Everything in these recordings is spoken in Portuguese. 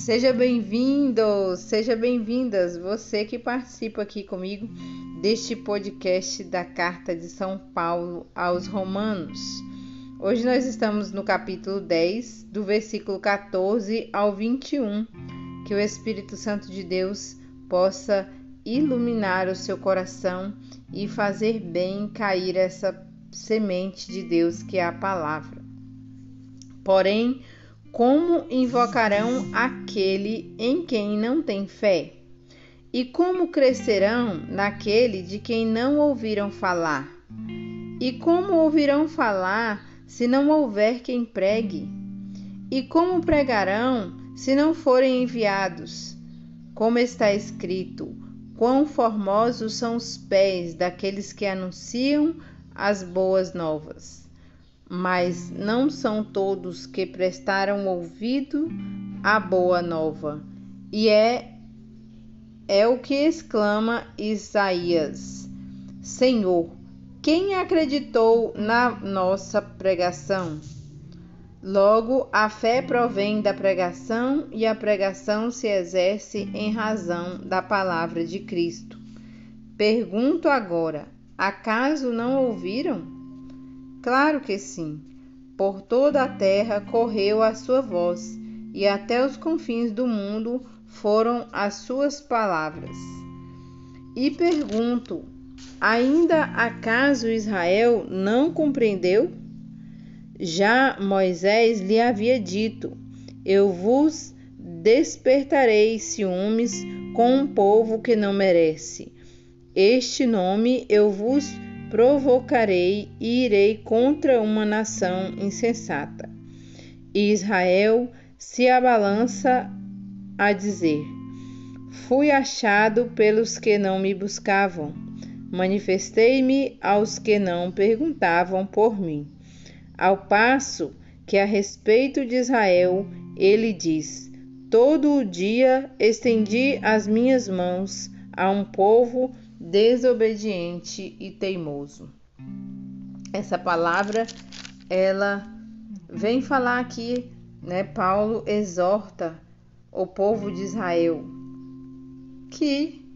Seja bem-vindo, seja bem-vindas, você que participa aqui comigo deste podcast da Carta de São Paulo aos Romanos. Hoje nós estamos no capítulo 10, do versículo 14 ao 21. Que o Espírito Santo de Deus possa iluminar o seu coração e fazer bem cair essa semente de Deus que é a palavra. Porém, como invocarão aquele em quem não tem fé? E como crescerão naquele de quem não ouviram falar? E como ouvirão falar se não houver quem pregue? E como pregarão se não forem enviados? Como está escrito: Quão formosos são os pés daqueles que anunciam as boas novas. Mas não são todos que prestaram ouvido à boa nova. E é é o que exclama Isaías: Senhor, quem acreditou na nossa pregação? Logo, a fé provém da pregação e a pregação se exerce em razão da palavra de Cristo. Pergunto agora: acaso não ouviram? Claro que sim. Por toda a terra correu a sua voz, e até os confins do mundo foram as suas palavras. E pergunto: ainda acaso Israel não compreendeu? Já Moisés lhe havia dito: Eu vos despertarei ciúmes com um povo que não merece. Este nome eu vos provocarei e irei contra uma nação insensata. E Israel se abalança a dizer: Fui achado pelos que não me buscavam, manifestei-me aos que não perguntavam por mim. Ao passo que a respeito de Israel, ele diz: Todo o dia estendi as minhas mãos a um povo desobediente e teimoso. Essa palavra, ela vem falar aqui, né? Paulo exorta o povo de Israel que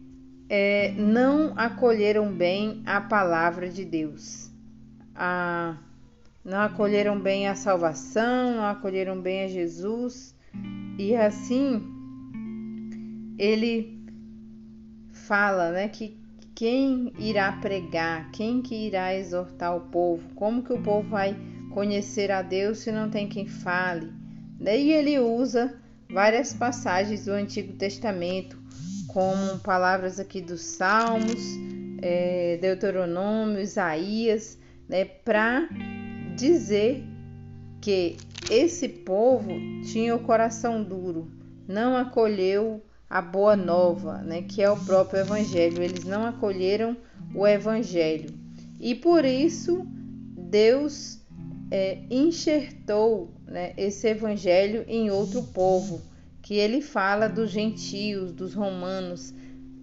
é, não acolheram bem a palavra de Deus. A não acolheram bem a salvação, não acolheram bem a Jesus, e assim ele fala, né, que quem irá pregar, quem que irá exortar o povo, como que o povo vai conhecer a Deus se não tem quem fale. Daí ele usa várias passagens do Antigo Testamento, como palavras aqui dos Salmos, é, Deuteronômio, Isaías, né, para dizer que esse povo tinha o coração duro, não acolheu a boa nova, né, que é o próprio evangelho. Eles não acolheram o evangelho. E por isso Deus é, enxertou né, esse evangelho em outro povo, que ele fala dos gentios, dos romanos,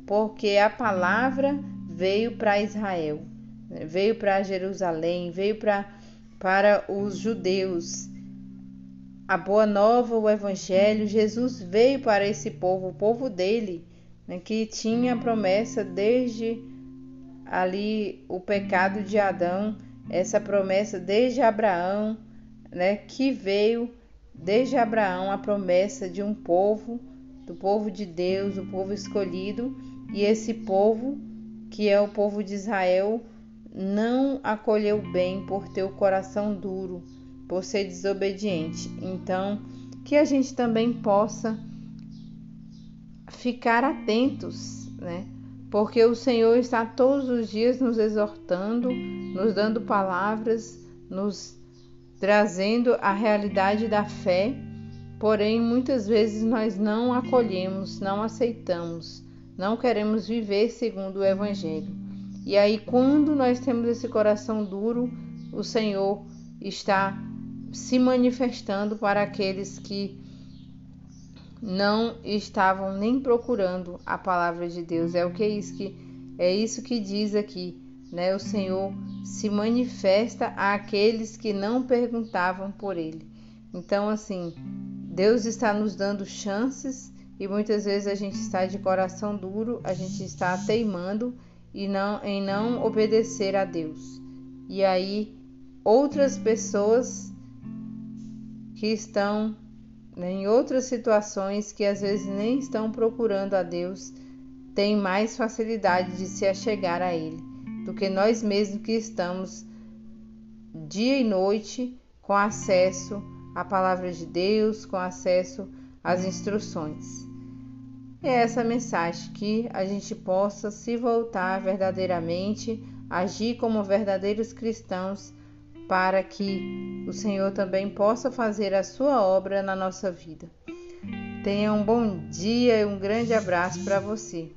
porque a palavra veio para Israel, né, veio para Jerusalém, veio pra, para os judeus. A boa nova, o evangelho, Jesus veio para esse povo, o povo dele, né, que tinha promessa desde ali o pecado de Adão, essa promessa desde Abraão, né, que veio desde Abraão a promessa de um povo, do povo de Deus, o povo escolhido, e esse povo, que é o povo de Israel, não acolheu bem por ter o coração duro, por ser desobediente. Então, que a gente também possa ficar atentos, né? Porque o Senhor está todos os dias nos exortando, nos dando palavras, nos trazendo a realidade da fé, porém muitas vezes nós não acolhemos, não aceitamos, não queremos viver segundo o Evangelho. E aí, quando nós temos esse coração duro, o Senhor está se manifestando para aqueles que não estavam nem procurando a palavra de Deus. É o que é isso que é isso que diz aqui, né? O Senhor se manifesta àqueles que não perguntavam por ele. Então, assim, Deus está nos dando chances e muitas vezes a gente está de coração duro, a gente está teimando e não em não obedecer a Deus. E aí outras pessoas que estão né, em outras situações que às vezes nem estão procurando a Deus, têm mais facilidade de se achegar a Ele do que nós mesmos que estamos dia e noite com acesso à palavra de Deus, com acesso às instruções. É essa mensagem que a gente possa se voltar verdadeiramente, agir como verdadeiros cristãos, para que o Senhor também possa fazer a sua obra na nossa vida. Tenha um bom dia e um grande abraço para você.